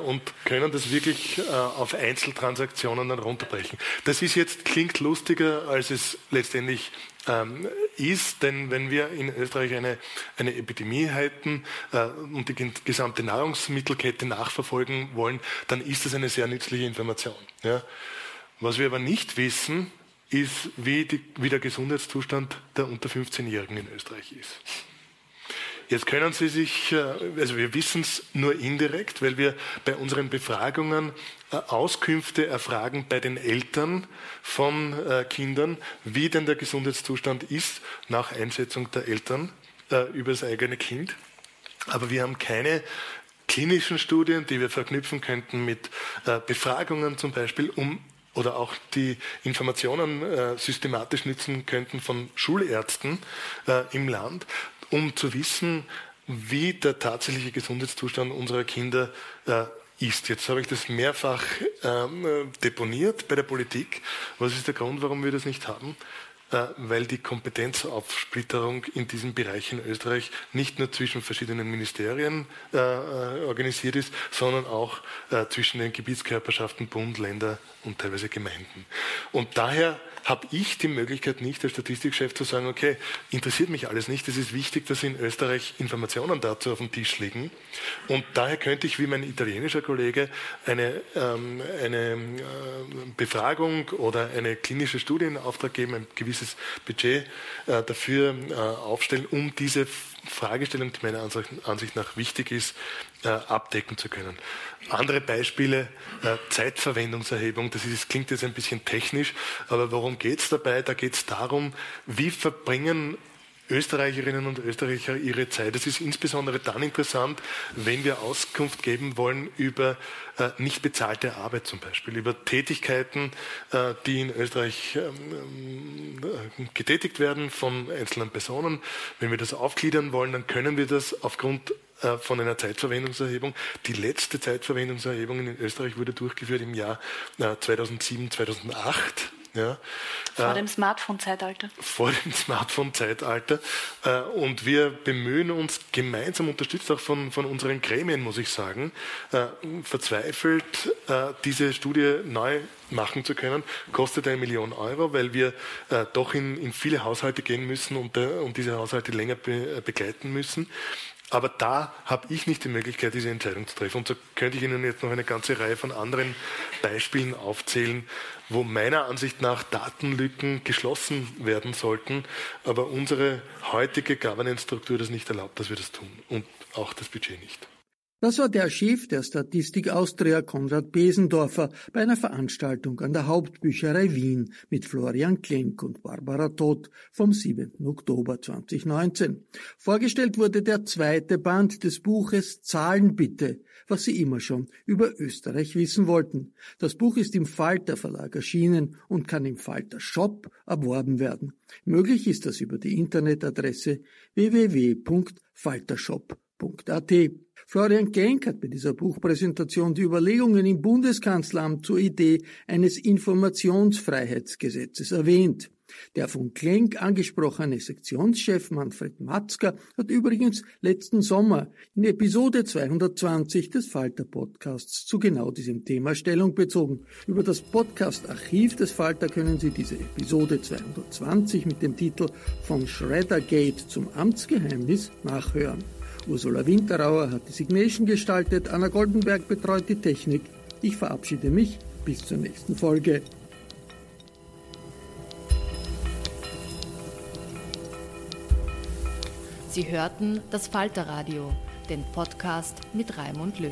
und können das wirklich auf Einzeltransaktionen dann runterbrechen. Das ist jetzt, klingt lustiger, als es letztendlich ähm, ist, denn wenn wir in Österreich eine, eine Epidemie hätten äh, und die gesamte Nahrungsmittelkette nachverfolgen wollen, dann ist das eine sehr nützliche Information. Ja. Was wir aber nicht wissen, ist, wie, die, wie der Gesundheitszustand der unter 15-Jährigen in Österreich ist. Jetzt können Sie sich, äh, also wir wissen es nur indirekt, weil wir bei unseren Befragungen Auskünfte erfragen bei den Eltern von äh, Kindern, wie denn der Gesundheitszustand ist nach Einschätzung der Eltern über das eigene Kind. Aber wir haben keine klinischen Studien, die wir verknüpfen könnten mit Befragungen zum Beispiel, um oder auch die Informationen äh, systematisch nützen könnten von Schulärzten äh, im Land, um zu wissen, wie der tatsächliche Gesundheitszustand unserer Kinder äh, ist. Jetzt habe ich das mehrfach ähm, deponiert bei der Politik. Was ist der Grund, warum wir das nicht haben? Äh, weil die Kompetenzaufsplitterung in diesem Bereich in Österreich nicht nur zwischen verschiedenen Ministerien äh, äh organisiert ist, sondern auch äh, zwischen den Gebietskörperschaften Bund, Länder und teilweise Gemeinden. Und daher habe ich die Möglichkeit nicht als Statistikchef zu sagen, okay, interessiert mich alles nicht, es ist wichtig, dass in Österreich Informationen dazu auf dem Tisch liegen. Und daher könnte ich, wie mein italienischer Kollege, eine, ähm, eine äh, Befragung oder eine klinische Studie in Auftrag geben, ein gewisses Budget äh, dafür äh, aufstellen, um diese Fragestellung, die meiner Ansicht nach wichtig ist, äh, abdecken zu können. Andere Beispiele, äh, Zeitverwendungserhebung, das, ist, das klingt jetzt ein bisschen technisch, aber worum geht es dabei? Da geht es darum, wie verbringen Österreicherinnen und Österreicher ihre Zeit. Es ist insbesondere dann interessant, wenn wir Auskunft geben wollen über äh, nicht bezahlte Arbeit zum Beispiel, über Tätigkeiten, äh, die in Österreich ähm, äh, getätigt werden von einzelnen Personen. Wenn wir das aufgliedern wollen, dann können wir das aufgrund äh, von einer Zeitverwendungserhebung. Die letzte Zeitverwendungserhebung in Österreich wurde durchgeführt im Jahr 2007, äh, 2008. Ja. Vor dem Smartphone-Zeitalter. Vor dem Smartphone-Zeitalter. Äh, und wir bemühen uns gemeinsam, unterstützt auch von, von unseren Gremien, muss ich sagen, äh, verzweifelt äh, diese Studie neu machen zu können. Kostet eine Million Euro, weil wir doch in, in viele Haushalte gehen müssen und, und diese Haushalte länger be, begleiten müssen. Aber da habe ich nicht die Möglichkeit, diese Entscheidung zu treffen. Und so könnte ich Ihnen jetzt noch eine ganze Reihe von anderen Beispielen aufzählen, wo meiner Ansicht nach Datenlücken geschlossen werden sollten, aber unsere heutige Governance-Struktur das nicht erlaubt, dass wir das tun und auch das Budget nicht. Das war der Chef der Statistik Austria, Konrad Besendorfer, bei einer Veranstaltung an der Hauptbücherei Wien mit Florian Klenk und Barbara Todt vom 7. Oktober 2019. Vorgestellt wurde der zweite Band des Buches Zahlen bitte, was Sie immer schon über Österreich wissen wollten. Das Buch ist im Falter Verlag erschienen und kann im Falter Shop erworben werden. Möglich ist das über die Internetadresse www.faltershop.at. Florian Genk hat bei dieser Buchpräsentation die Überlegungen im Bundeskanzleramt zur Idee eines Informationsfreiheitsgesetzes erwähnt. Der von Klenk angesprochene Sektionschef Manfred Matzker hat übrigens letzten Sommer in Episode 220 des Falter Podcasts zu genau diesem Thema Stellung bezogen. Über das Podcast-Archiv des Falter können Sie diese Episode 220 mit dem Titel Von Shreddergate zum Amtsgeheimnis nachhören. Ursula Winterauer hat die Signation gestaltet, Anna Goldenberg betreut die Technik. Ich verabschiede mich bis zur nächsten Folge. Sie hörten das Falterradio, den Podcast mit Raimund Löw.